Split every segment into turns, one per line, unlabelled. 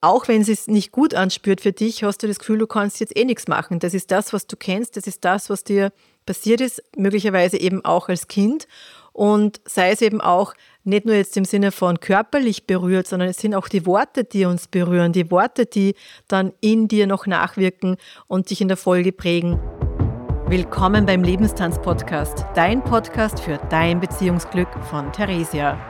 auch wenn es sich nicht gut anspürt für dich, hast du das Gefühl, du kannst jetzt eh nichts machen. Das ist das, was du kennst, das ist das, was dir passiert ist, möglicherweise eben auch als Kind. Und sei es eben auch nicht nur jetzt im Sinne von körperlich berührt, sondern es sind auch die Worte, die uns berühren, die Worte, die dann in dir noch nachwirken und dich in der Folge prägen. Willkommen beim Lebenstanz-Podcast, dein Podcast für dein Beziehungsglück von Theresia.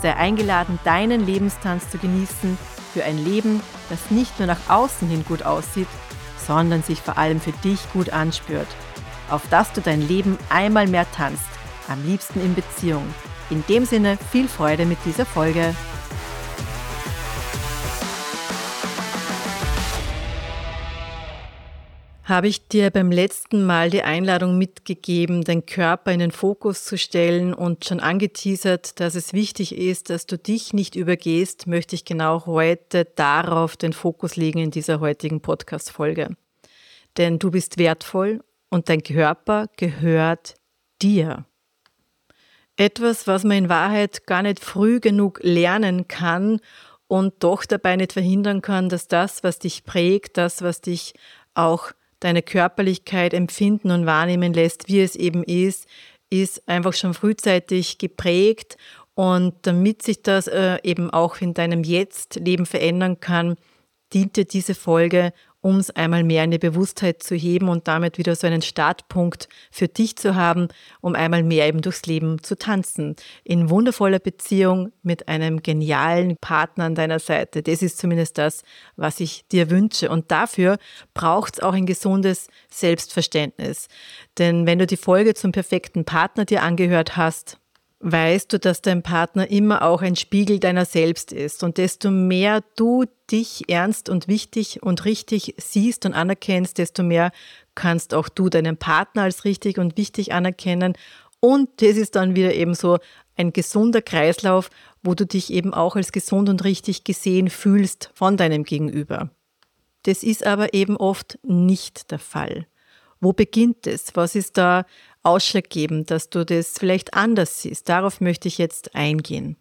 sei eingeladen, deinen Lebenstanz zu genießen für ein Leben, das nicht nur nach außen hin gut aussieht, sondern sich vor allem für dich gut anspürt. Auf dass du dein Leben einmal mehr tanzt, am liebsten in Beziehung. In dem Sinne viel Freude mit dieser Folge. Habe ich dir beim letzten Mal die Einladung mitgegeben, den Körper in den Fokus zu stellen und schon angeteasert, dass es wichtig ist, dass du dich nicht übergehst, möchte ich genau heute darauf den Fokus legen in dieser heutigen Podcast-Folge. Denn du bist wertvoll und dein Körper gehört dir. Etwas, was man in Wahrheit gar nicht früh genug lernen kann und doch dabei nicht verhindern kann, dass das, was dich prägt, das, was dich auch deine Körperlichkeit empfinden und wahrnehmen lässt, wie es eben ist, ist einfach schon frühzeitig geprägt. Und damit sich das äh, eben auch in deinem Jetzt-Leben verändern kann, dient dir diese Folge, um es einmal mehr in die Bewusstheit zu heben und damit wieder so einen Startpunkt für dich zu haben, um einmal mehr eben durchs Leben zu tanzen. In wundervoller Beziehung mit einem genialen Partner an deiner Seite. Das ist zumindest das, was ich dir wünsche. Und dafür braucht es auch ein gesundes Selbstverständnis. Denn wenn du die Folge zum perfekten Partner dir angehört hast, weißt du, dass dein Partner immer auch ein Spiegel deiner selbst ist. Und desto mehr du dich ernst und wichtig und richtig siehst und anerkennst, desto mehr kannst auch du deinen Partner als richtig und wichtig anerkennen. Und das ist dann wieder eben so ein gesunder Kreislauf, wo du dich eben auch als gesund und richtig gesehen fühlst von deinem Gegenüber. Das ist aber eben oft nicht der Fall. Wo beginnt es? Was ist da ausschlaggebend, dass du das vielleicht anders siehst. Darauf möchte ich jetzt eingehen.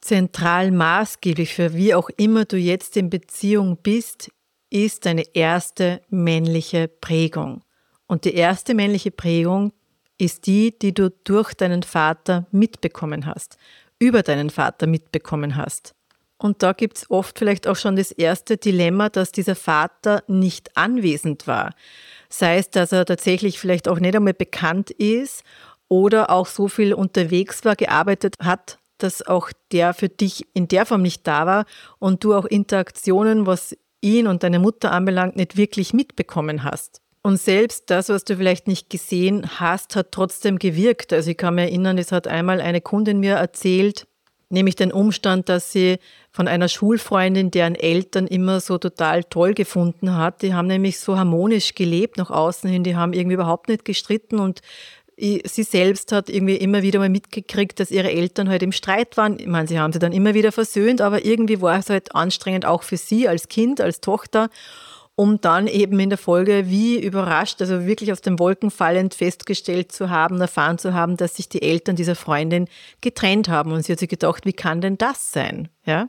Zentral maßgeblich für wie auch immer du jetzt in Beziehung bist, ist deine erste männliche Prägung. Und die erste männliche Prägung ist die, die du durch deinen Vater mitbekommen hast, über deinen Vater mitbekommen hast. Und da gibt es oft vielleicht auch schon das erste Dilemma, dass dieser Vater nicht anwesend war. Sei es, dass er tatsächlich vielleicht auch nicht einmal bekannt ist oder auch so viel unterwegs war, gearbeitet hat, dass auch der für dich in der Form nicht da war und du auch Interaktionen, was ihn und deine Mutter anbelangt, nicht wirklich mitbekommen hast. Und selbst das, was du vielleicht nicht gesehen hast, hat trotzdem gewirkt. Also ich kann mich erinnern, es hat einmal eine Kundin mir erzählt, nämlich den Umstand, dass sie von einer Schulfreundin, deren Eltern immer so total toll gefunden hat. Die haben nämlich so harmonisch gelebt nach außen hin, die haben irgendwie überhaupt nicht gestritten und sie selbst hat irgendwie immer wieder mal mitgekriegt, dass ihre Eltern halt im Streit waren. Ich meine, sie haben sie dann immer wieder versöhnt, aber irgendwie war es halt anstrengend auch für sie als Kind, als Tochter um dann eben in der Folge wie überrascht, also wirklich aus den Wolken fallend festgestellt zu haben, erfahren zu haben, dass sich die Eltern dieser Freundin getrennt haben. Und sie hat sich gedacht, wie kann denn das sein? Ja?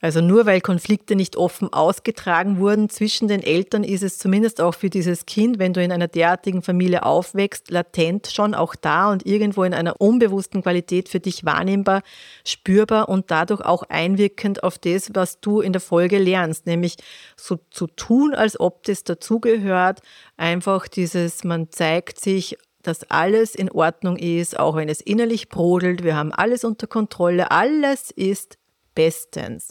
Also nur weil Konflikte nicht offen ausgetragen wurden zwischen den Eltern, ist es zumindest auch für dieses Kind, wenn du in einer derartigen Familie aufwächst, latent schon auch da und irgendwo in einer unbewussten Qualität für dich wahrnehmbar, spürbar und dadurch auch einwirkend auf das, was du in der Folge lernst, nämlich so zu tun, als ob das dazugehört, einfach dieses, man zeigt sich dass alles in Ordnung ist, auch wenn es innerlich brodelt. Wir haben alles unter Kontrolle. Alles ist bestens.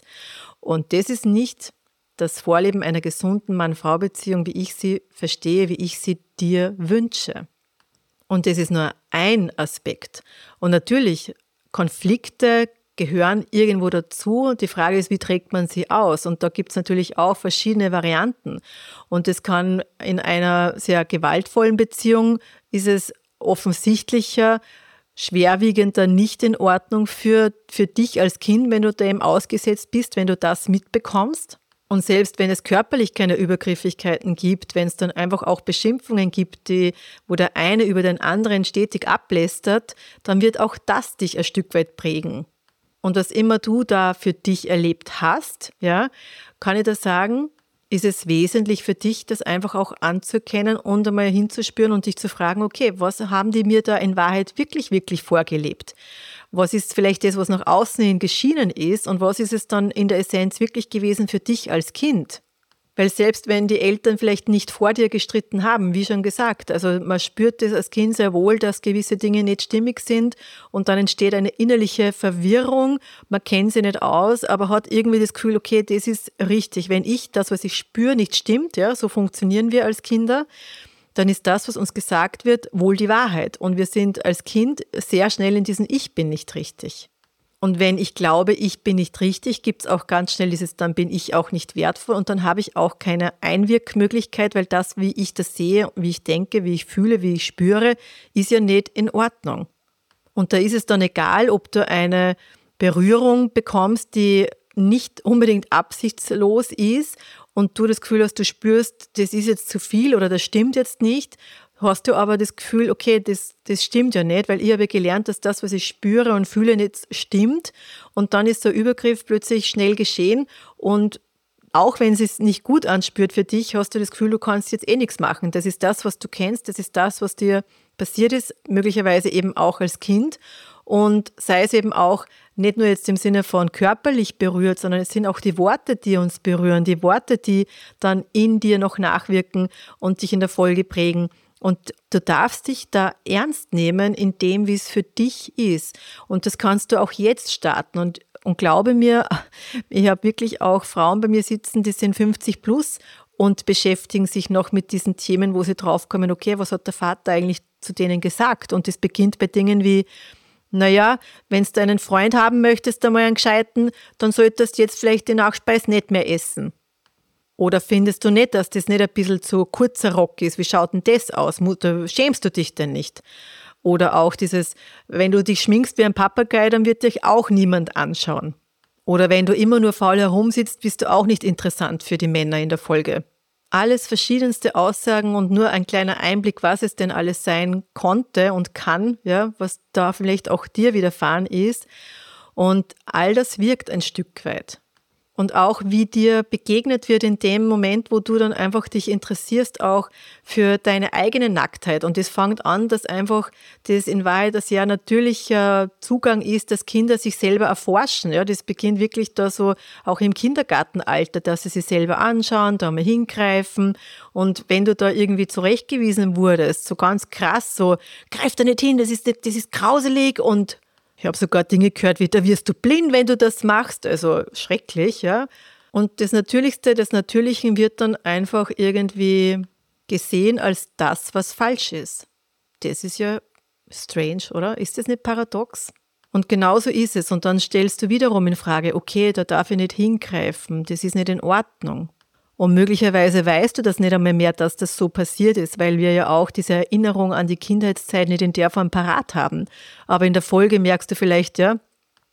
Und das ist nicht das Vorleben einer gesunden Mann-Frau-Beziehung, wie ich sie verstehe, wie ich sie dir wünsche. Und das ist nur ein Aspekt. Und natürlich, Konflikte gehören irgendwo dazu. Die Frage ist, wie trägt man sie aus? Und da gibt es natürlich auch verschiedene Varianten. Und es kann in einer sehr gewaltvollen Beziehung, ist es offensichtlicher, schwerwiegender nicht in Ordnung für, für dich als Kind, wenn du dem ausgesetzt bist, wenn du das mitbekommst. Und selbst wenn es körperlich keine Übergriffigkeiten gibt, wenn es dann einfach auch Beschimpfungen gibt, die, wo der eine über den anderen stetig ablästert, dann wird auch das dich ein Stück weit prägen. Und was immer du da für dich erlebt hast, ja, kann ich da sagen, ist es wesentlich für dich, das einfach auch anzuerkennen und einmal hinzuspüren und dich zu fragen, okay, was haben die mir da in Wahrheit wirklich, wirklich vorgelebt? Was ist vielleicht das, was nach außen hin geschienen ist und was ist es dann in der Essenz wirklich gewesen für dich als Kind? Weil selbst wenn die Eltern vielleicht nicht vor dir gestritten haben, wie schon gesagt, also man spürt das als Kind sehr wohl, dass gewisse Dinge nicht stimmig sind und dann entsteht eine innerliche Verwirrung, man kennt sie nicht aus, aber hat irgendwie das Gefühl, okay, das ist richtig. Wenn ich das, was ich spüre, nicht stimmt, ja, so funktionieren wir als Kinder, dann ist das, was uns gesagt wird, wohl die Wahrheit. Und wir sind als Kind sehr schnell in diesen Ich bin nicht richtig. Und wenn ich glaube, ich bin nicht richtig, gibt es auch ganz schnell dieses, dann bin ich auch nicht wertvoll und dann habe ich auch keine Einwirkmöglichkeit, weil das, wie ich das sehe, wie ich denke, wie ich fühle, wie ich spüre, ist ja nicht in Ordnung. Und da ist es dann egal, ob du eine Berührung bekommst, die nicht unbedingt absichtslos ist und du das Gefühl hast, du spürst, das ist jetzt zu viel oder das stimmt jetzt nicht, hast du aber das Gefühl, okay, das, das stimmt ja nicht, weil ich habe gelernt, dass das, was ich spüre und fühle, nicht stimmt. Und dann ist der Übergriff plötzlich schnell geschehen und auch wenn es sich nicht gut anspürt für dich, hast du das Gefühl, du kannst jetzt eh nichts machen. Das ist das, was du kennst, das ist das, was dir passiert ist, möglicherweise eben auch als Kind. Und sei es eben auch nicht nur jetzt im Sinne von körperlich berührt, sondern es sind auch die Worte, die uns berühren, die Worte, die dann in dir noch nachwirken und dich in der Folge prägen. Und du darfst dich da ernst nehmen in dem, wie es für dich ist. Und das kannst du auch jetzt starten. Und, und glaube mir, ich habe wirklich auch Frauen bei mir sitzen, die sind 50 plus und beschäftigen sich noch mit diesen Themen, wo sie draufkommen, okay, was hat der Vater eigentlich zu denen gesagt? Und das beginnt bei Dingen wie, naja, wenn du einen Freund haben möchtest, einmal einen gescheiten, dann solltest du jetzt vielleicht die Nachspeise nicht mehr essen. Oder findest du nicht, dass das nicht ein bisschen zu kurzer Rock ist? Wie schaut denn das aus? Schämst du dich denn nicht? Oder auch dieses, wenn du dich schminkst wie ein Papagei, dann wird dich auch niemand anschauen. Oder wenn du immer nur faul herumsitzt, bist du auch nicht interessant für die Männer in der Folge alles verschiedenste Aussagen und nur ein kleiner Einblick, was es denn alles sein konnte und kann, ja, was da vielleicht auch dir widerfahren ist. Und all das wirkt ein Stück weit und auch wie dir begegnet wird in dem Moment, wo du dann einfach dich interessierst auch für deine eigene Nacktheit. Und das fängt an, dass einfach das in Wahrheit ein sehr natürlicher Zugang ist, dass Kinder sich selber erforschen. Ja, das beginnt wirklich da so auch im Kindergartenalter, dass sie sich selber anschauen, da mal hingreifen. Und wenn du da irgendwie zurechtgewiesen wurdest, so ganz krass, so greif da nicht hin, das ist, das ist grauselig und ich habe sogar Dinge gehört wie, da wirst du blind, wenn du das machst. Also schrecklich, ja. Und das Natürlichste des Natürlichen wird dann einfach irgendwie gesehen als das, was falsch ist. Das ist ja strange, oder? Ist das nicht paradox? Und genauso ist es. Und dann stellst du wiederum in Frage, okay, da darf ich nicht hingreifen, das ist nicht in Ordnung. Und möglicherweise weißt du das nicht einmal mehr, dass das so passiert ist, weil wir ja auch diese Erinnerung an die Kindheitszeit nicht in der Form parat haben. Aber in der Folge merkst du vielleicht, ja,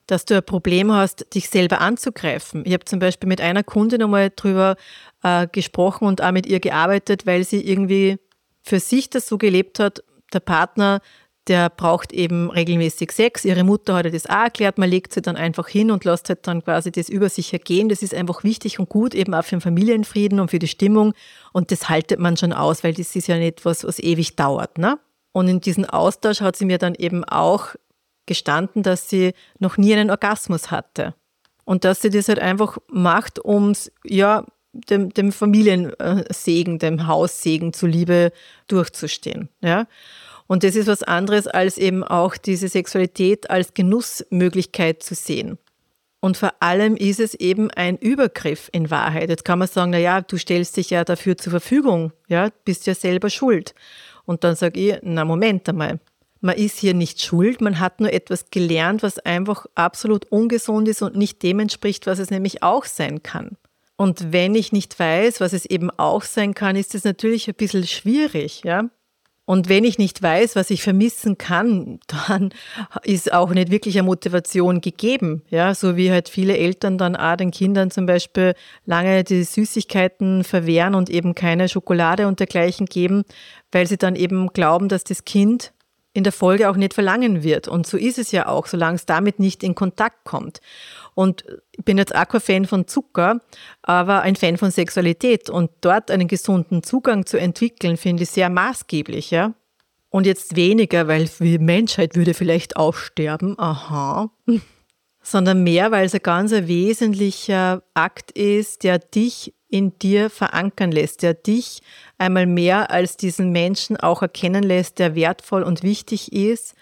dass du ein Problem hast, dich selber anzugreifen. Ich habe zum Beispiel mit einer Kundin einmal drüber äh, gesprochen und auch mit ihr gearbeitet, weil sie irgendwie für sich das so gelebt hat, der Partner der braucht eben regelmäßig Sex. Ihre Mutter hat das auch erklärt, man legt sie dann einfach hin und lässt halt dann quasi das über sich ergehen. Das ist einfach wichtig und gut, eben auch für den Familienfrieden und für die Stimmung. Und das haltet man schon aus, weil das ist ja nicht etwas, was ewig dauert. Ne? Und in diesem Austausch hat sie mir dann eben auch gestanden, dass sie noch nie einen Orgasmus hatte. Und dass sie das halt einfach macht, um ja, dem, dem Familiensegen, dem Haussegen zuliebe durchzustehen. Ja? Und das ist was anderes, als eben auch diese Sexualität als Genussmöglichkeit zu sehen. Und vor allem ist es eben ein Übergriff in Wahrheit. Jetzt kann man sagen, na ja, du stellst dich ja dafür zur Verfügung, ja, bist ja selber schuld. Und dann sage ich, na Moment einmal. man ist hier nicht schuld, man hat nur etwas gelernt, was einfach absolut ungesund ist und nicht dem entspricht, was es nämlich auch sein kann. Und wenn ich nicht weiß, was es eben auch sein kann, ist es natürlich ein bisschen schwierig, ja. Und wenn ich nicht weiß, was ich vermissen kann, dann ist auch nicht wirklich eine Motivation gegeben. Ja, so wie halt viele Eltern dann auch den Kindern zum Beispiel lange die Süßigkeiten verwehren und eben keine Schokolade und dergleichen geben, weil sie dann eben glauben, dass das Kind in der Folge auch nicht verlangen wird. Und so ist es ja auch, solange es damit nicht in Kontakt kommt. Und ich bin jetzt auch kein Fan von Zucker, aber ein Fan von Sexualität. Und dort einen gesunden Zugang zu entwickeln, finde ich sehr maßgeblich, ja. Und jetzt weniger, weil die Menschheit würde vielleicht aussterben, aha. Sondern mehr, weil es ein ganz wesentlicher Akt ist, der dich in dir verankern lässt, der dich einmal mehr als diesen Menschen auch erkennen lässt, der wertvoll und wichtig ist,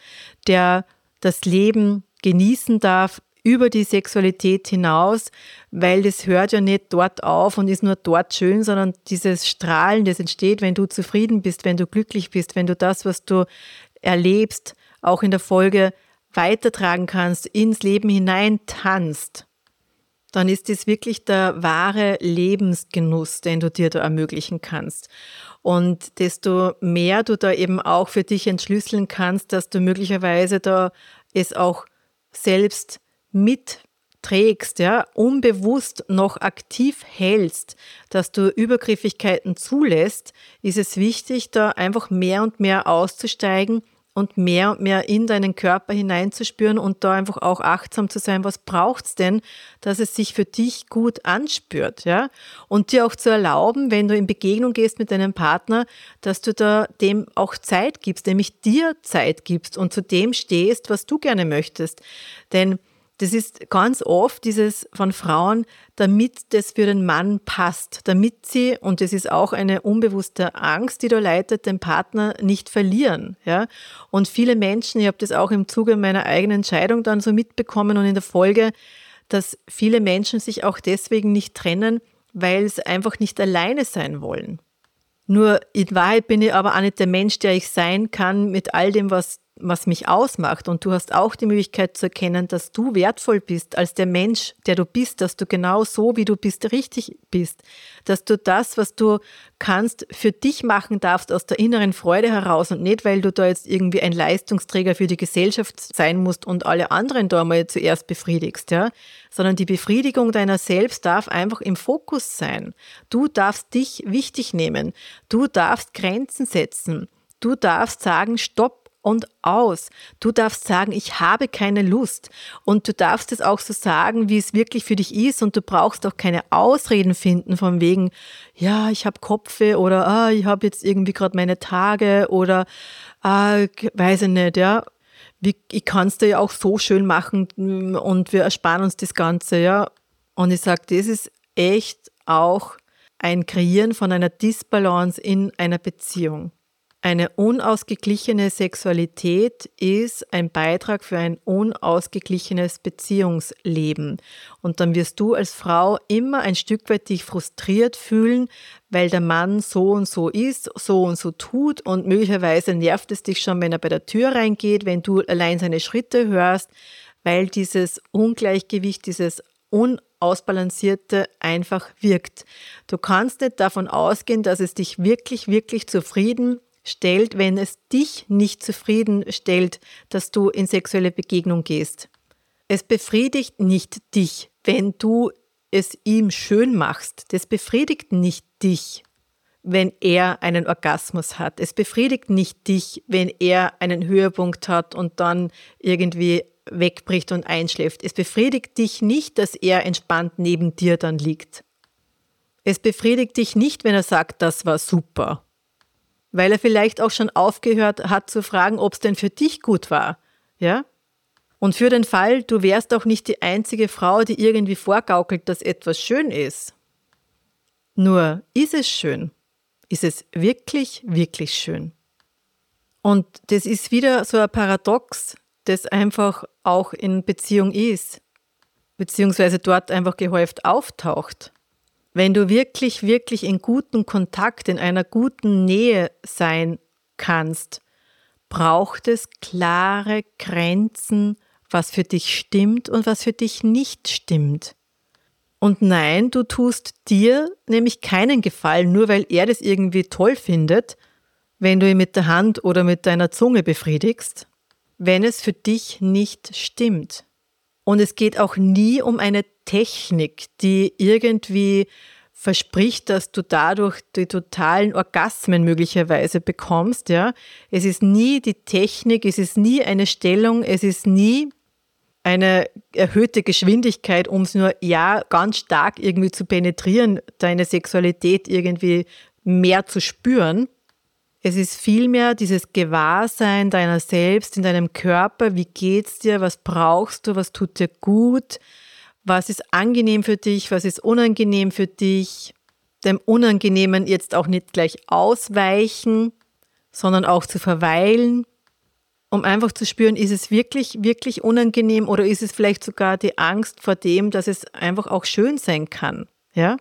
der das Leben genießen darf, über die Sexualität hinaus, weil das hört ja nicht dort auf und ist nur dort schön, sondern dieses Strahlen, das entsteht, wenn du zufrieden bist, wenn du glücklich bist, wenn du das, was du erlebst, auch in der Folge weitertragen kannst, ins Leben hinein tanzt, dann ist das wirklich der wahre Lebensgenuss, den du dir da ermöglichen kannst. Und desto mehr du da eben auch für dich entschlüsseln kannst, dass du möglicherweise da es auch selbst mitträgst, ja, unbewusst noch aktiv hältst, dass du Übergriffigkeiten zulässt, ist es wichtig, da einfach mehr und mehr auszusteigen und mehr und mehr in deinen Körper hineinzuspüren und da einfach auch achtsam zu sein, was braucht's denn, dass es sich für dich gut anspürt, ja? Und dir auch zu erlauben, wenn du in Begegnung gehst mit deinem Partner, dass du da dem auch Zeit gibst, nämlich dir Zeit gibst und zu dem stehst, was du gerne möchtest. Denn das ist ganz oft dieses von Frauen, damit das für den Mann passt, damit sie, und das ist auch eine unbewusste Angst, die da leitet, den Partner nicht verlieren. Ja? Und viele Menschen, ich habe das auch im Zuge meiner eigenen Entscheidung dann so mitbekommen und in der Folge, dass viele Menschen sich auch deswegen nicht trennen, weil sie einfach nicht alleine sein wollen. Nur in Wahrheit bin ich aber auch nicht der Mensch, der ich sein kann mit all dem, was was mich ausmacht. Und du hast auch die Möglichkeit zu erkennen, dass du wertvoll bist als der Mensch, der du bist, dass du genau so, wie du bist, richtig bist. Dass du das, was du kannst, für dich machen darfst aus der inneren Freude heraus und nicht, weil du da jetzt irgendwie ein Leistungsträger für die Gesellschaft sein musst und alle anderen da mal zuerst befriedigst, ja. Sondern die Befriedigung deiner selbst darf einfach im Fokus sein. Du darfst dich wichtig nehmen. Du darfst Grenzen setzen. Du darfst sagen, stopp, und aus. Du darfst sagen, ich habe keine Lust. Und du darfst es auch so sagen, wie es wirklich für dich ist. Und du brauchst auch keine Ausreden finden von wegen, ja, ich habe Kopfe oder ah, ich habe jetzt irgendwie gerade meine Tage oder ah, weiß ich nicht, ja. Ich kann es dir ja auch so schön machen und wir ersparen uns das Ganze, ja. Und ich sage, das ist echt auch ein Kreieren von einer Disbalance in einer Beziehung. Eine unausgeglichene Sexualität ist ein Beitrag für ein unausgeglichenes Beziehungsleben. Und dann wirst du als Frau immer ein Stück weit dich frustriert fühlen, weil der Mann so und so ist, so und so tut und möglicherweise nervt es dich schon, wenn er bei der Tür reingeht, wenn du allein seine Schritte hörst, weil dieses Ungleichgewicht, dieses unausbalancierte einfach wirkt. Du kannst nicht davon ausgehen, dass es dich wirklich, wirklich zufrieden stellt, wenn es dich nicht zufrieden stellt, dass du in sexuelle Begegnung gehst. Es befriedigt nicht dich, wenn du es ihm schön machst. Das befriedigt nicht dich, wenn er einen Orgasmus hat. Es befriedigt nicht dich, wenn er einen Höhepunkt hat und dann irgendwie wegbricht und einschläft. Es befriedigt dich nicht, dass er entspannt neben dir dann liegt. Es befriedigt dich nicht, wenn er sagt, das war super weil er vielleicht auch schon aufgehört hat zu fragen, ob es denn für dich gut war. Ja? Und für den Fall, du wärst auch nicht die einzige Frau, die irgendwie vorgaukelt, dass etwas schön ist. Nur ist es schön? Ist es wirklich, wirklich schön? Und das ist wieder so ein Paradox, das einfach auch in Beziehung ist, beziehungsweise dort einfach gehäuft auftaucht. Wenn du wirklich, wirklich in guten Kontakt, in einer guten Nähe sein kannst, braucht es klare Grenzen, was für dich stimmt und was für dich nicht stimmt. Und nein, du tust dir nämlich keinen Gefallen, nur weil er das irgendwie toll findet, wenn du ihn mit der Hand oder mit deiner Zunge befriedigst, wenn es für dich nicht stimmt. Und es geht auch nie um eine Technik, die irgendwie verspricht, dass du dadurch die totalen Orgasmen möglicherweise bekommst, ja. Es ist nie die Technik, es ist nie eine Stellung, es ist nie eine erhöhte Geschwindigkeit, um es nur ja ganz stark irgendwie zu penetrieren, deine Sexualität irgendwie mehr zu spüren. Es ist vielmehr dieses Gewahrsein deiner selbst in deinem Körper. Wie geht's dir? Was brauchst du? Was tut dir gut? Was ist angenehm für dich? Was ist unangenehm für dich? Dem Unangenehmen jetzt auch nicht gleich ausweichen, sondern auch zu verweilen um einfach zu spüren, ist es wirklich, wirklich unangenehm oder ist es vielleicht sogar die Angst vor dem, dass es einfach auch schön sein kann. Ja?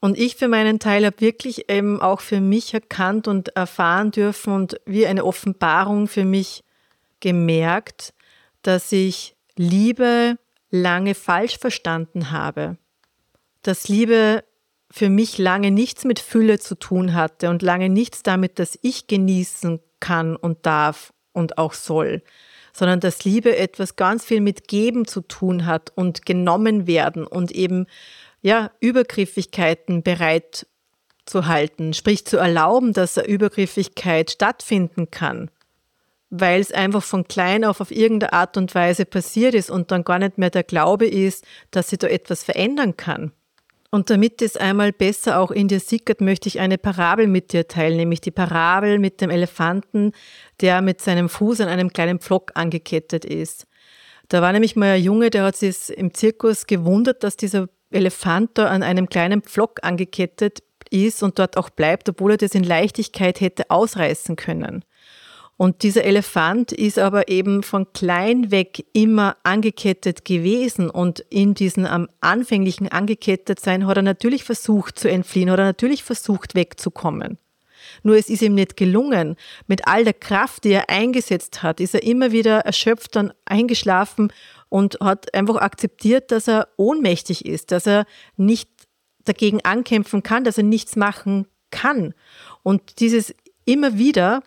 Und ich für meinen Teil habe wirklich eben auch für mich erkannt und erfahren dürfen und wie eine Offenbarung für mich gemerkt, dass ich Liebe lange falsch verstanden habe. Dass Liebe für mich lange nichts mit Fülle zu tun hatte und lange nichts damit, dass ich genießen kann und darf, und auch soll, sondern dass Liebe etwas ganz viel mit Geben zu tun hat und genommen werden und eben ja Übergriffigkeiten bereit zu halten, sprich zu erlauben, dass eine Übergriffigkeit stattfinden kann, weil es einfach von klein auf auf irgendeine Art und Weise passiert ist und dann gar nicht mehr der Glaube ist, dass sie da etwas verändern kann. Und damit es einmal besser auch in dir sickert, möchte ich eine Parabel mit dir teilen, nämlich die Parabel mit dem Elefanten, der mit seinem Fuß an einem kleinen Pflock angekettet ist. Da war nämlich mal ein Junge, der hat sich im Zirkus gewundert, dass dieser Elefant da an einem kleinen Pflock angekettet ist und dort auch bleibt, obwohl er das in Leichtigkeit hätte ausreißen können. Und dieser Elefant ist aber eben von klein weg immer angekettet gewesen und in diesem am anfänglichen angekettet sein hat er natürlich versucht zu entfliehen, hat er natürlich versucht wegzukommen. Nur es ist ihm nicht gelungen. Mit all der Kraft, die er eingesetzt hat, ist er immer wieder erschöpft dann eingeschlafen und hat einfach akzeptiert, dass er ohnmächtig ist, dass er nicht dagegen ankämpfen kann, dass er nichts machen kann. Und dieses immer wieder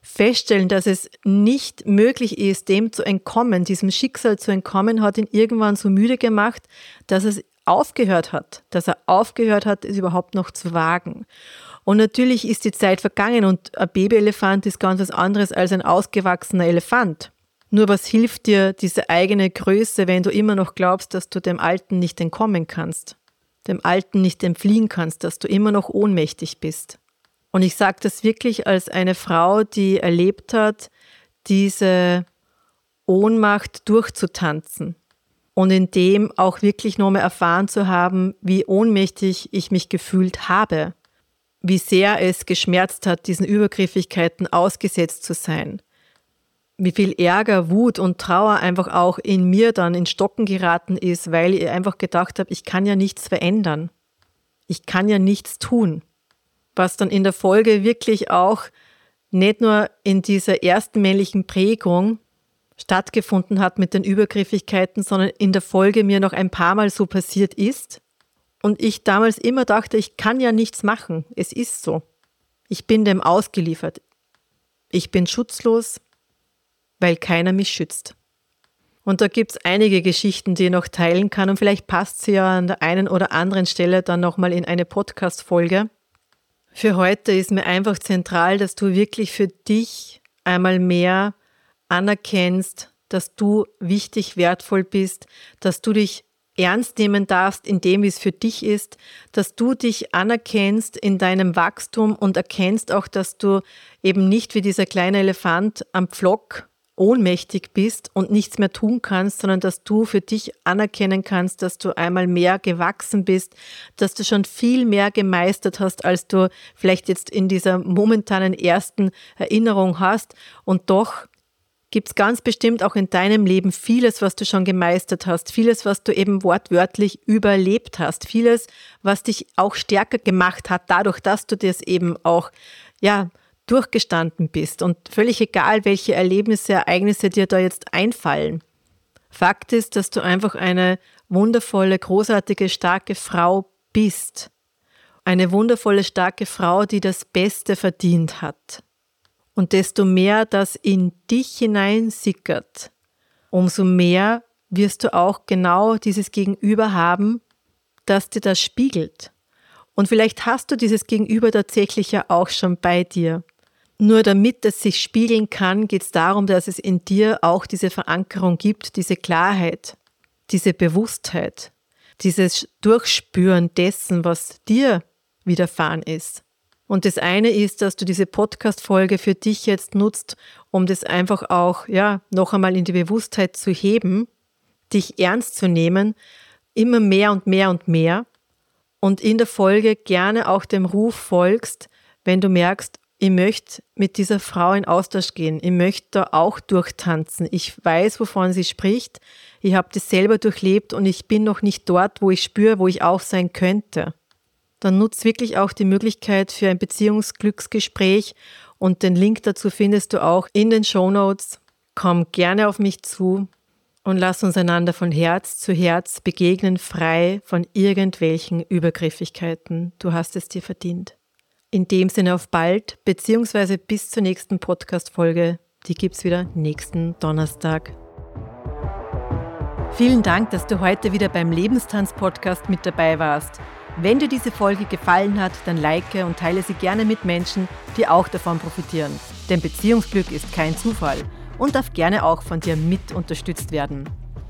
feststellen, dass es nicht möglich ist, dem zu entkommen, diesem Schicksal zu entkommen, hat ihn irgendwann so müde gemacht, dass es aufgehört hat, dass er aufgehört hat, es überhaupt noch zu wagen. Und natürlich ist die Zeit vergangen und ein Babyelefant ist ganz was anderes als ein ausgewachsener Elefant. Nur was hilft dir diese eigene Größe, wenn du immer noch glaubst, dass du dem Alten nicht entkommen kannst, dem Alten nicht entfliehen kannst, dass du immer noch ohnmächtig bist? Und ich sage das wirklich als eine Frau, die erlebt hat, diese Ohnmacht durchzutanzen und in dem auch wirklich nochmal erfahren zu haben, wie ohnmächtig ich mich gefühlt habe, wie sehr es geschmerzt hat, diesen Übergriffigkeiten ausgesetzt zu sein, wie viel Ärger, Wut und Trauer einfach auch in mir dann in Stocken geraten ist, weil ich einfach gedacht habe, ich kann ja nichts verändern. Ich kann ja nichts tun was dann in der Folge wirklich auch nicht nur in dieser ersten männlichen Prägung stattgefunden hat mit den Übergriffigkeiten, sondern in der Folge mir noch ein paar Mal so passiert ist. Und ich damals immer dachte, ich kann ja nichts machen. Es ist so. Ich bin dem ausgeliefert. Ich bin schutzlos, weil keiner mich schützt. Und da gibt es einige Geschichten, die ich noch teilen kann. Und vielleicht passt sie ja an der einen oder anderen Stelle dann nochmal in eine Podcast-Folge. Für heute ist mir einfach zentral, dass du wirklich für dich einmal mehr anerkennst, dass du wichtig, wertvoll bist, dass du dich ernst nehmen darfst in dem, wie es für dich ist, dass du dich anerkennst in deinem Wachstum und erkennst auch, dass du eben nicht wie dieser kleine Elefant am Pflock ohnmächtig bist und nichts mehr tun kannst, sondern dass du für dich anerkennen kannst, dass du einmal mehr gewachsen bist, dass du schon viel mehr gemeistert hast, als du vielleicht jetzt in dieser momentanen ersten Erinnerung hast. Und doch gibt es ganz bestimmt auch in deinem Leben vieles, was du schon gemeistert hast, vieles, was du eben wortwörtlich überlebt hast, vieles, was dich auch stärker gemacht hat, dadurch, dass du das eben auch, ja, durchgestanden bist und völlig egal, welche Erlebnisse, Ereignisse dir da jetzt einfallen. Fakt ist, dass du einfach eine wundervolle, großartige, starke Frau bist. Eine wundervolle, starke Frau, die das Beste verdient hat. Und desto mehr das in dich hineinsickert, umso mehr wirst du auch genau dieses Gegenüber haben, das dir das spiegelt. Und vielleicht hast du dieses Gegenüber tatsächlich ja auch schon bei dir. Nur damit es sich spiegeln kann, geht es darum, dass es in dir auch diese Verankerung gibt, diese Klarheit, diese Bewusstheit, dieses Durchspüren dessen, was dir widerfahren ist. Und das eine ist, dass du diese Podcast-Folge für dich jetzt nutzt, um das einfach auch, ja, noch einmal in die Bewusstheit zu heben, dich ernst zu nehmen, immer mehr und mehr und mehr. Und in der Folge gerne auch dem Ruf folgst, wenn du merkst, ich möchte mit dieser Frau in Austausch gehen. Ich möchte da auch durchtanzen. Ich weiß, wovon sie spricht. Ich habe das selber durchlebt und ich bin noch nicht dort, wo ich spüre, wo ich auch sein könnte. Dann nutzt wirklich auch die Möglichkeit für ein Beziehungsglücksgespräch und den Link dazu findest du auch in den Show Notes. Komm gerne auf mich zu und lass uns einander von Herz zu Herz begegnen, frei von irgendwelchen Übergriffigkeiten. Du hast es dir verdient. In dem Sinne auf bald, beziehungsweise bis zur nächsten Podcast-Folge. Die gibt's wieder nächsten Donnerstag. Vielen Dank, dass du heute wieder beim Lebenstanz-Podcast mit dabei warst. Wenn dir diese Folge gefallen hat, dann like und teile sie gerne mit Menschen, die auch davon profitieren. Denn Beziehungsglück ist kein Zufall und darf gerne auch von dir mit unterstützt werden.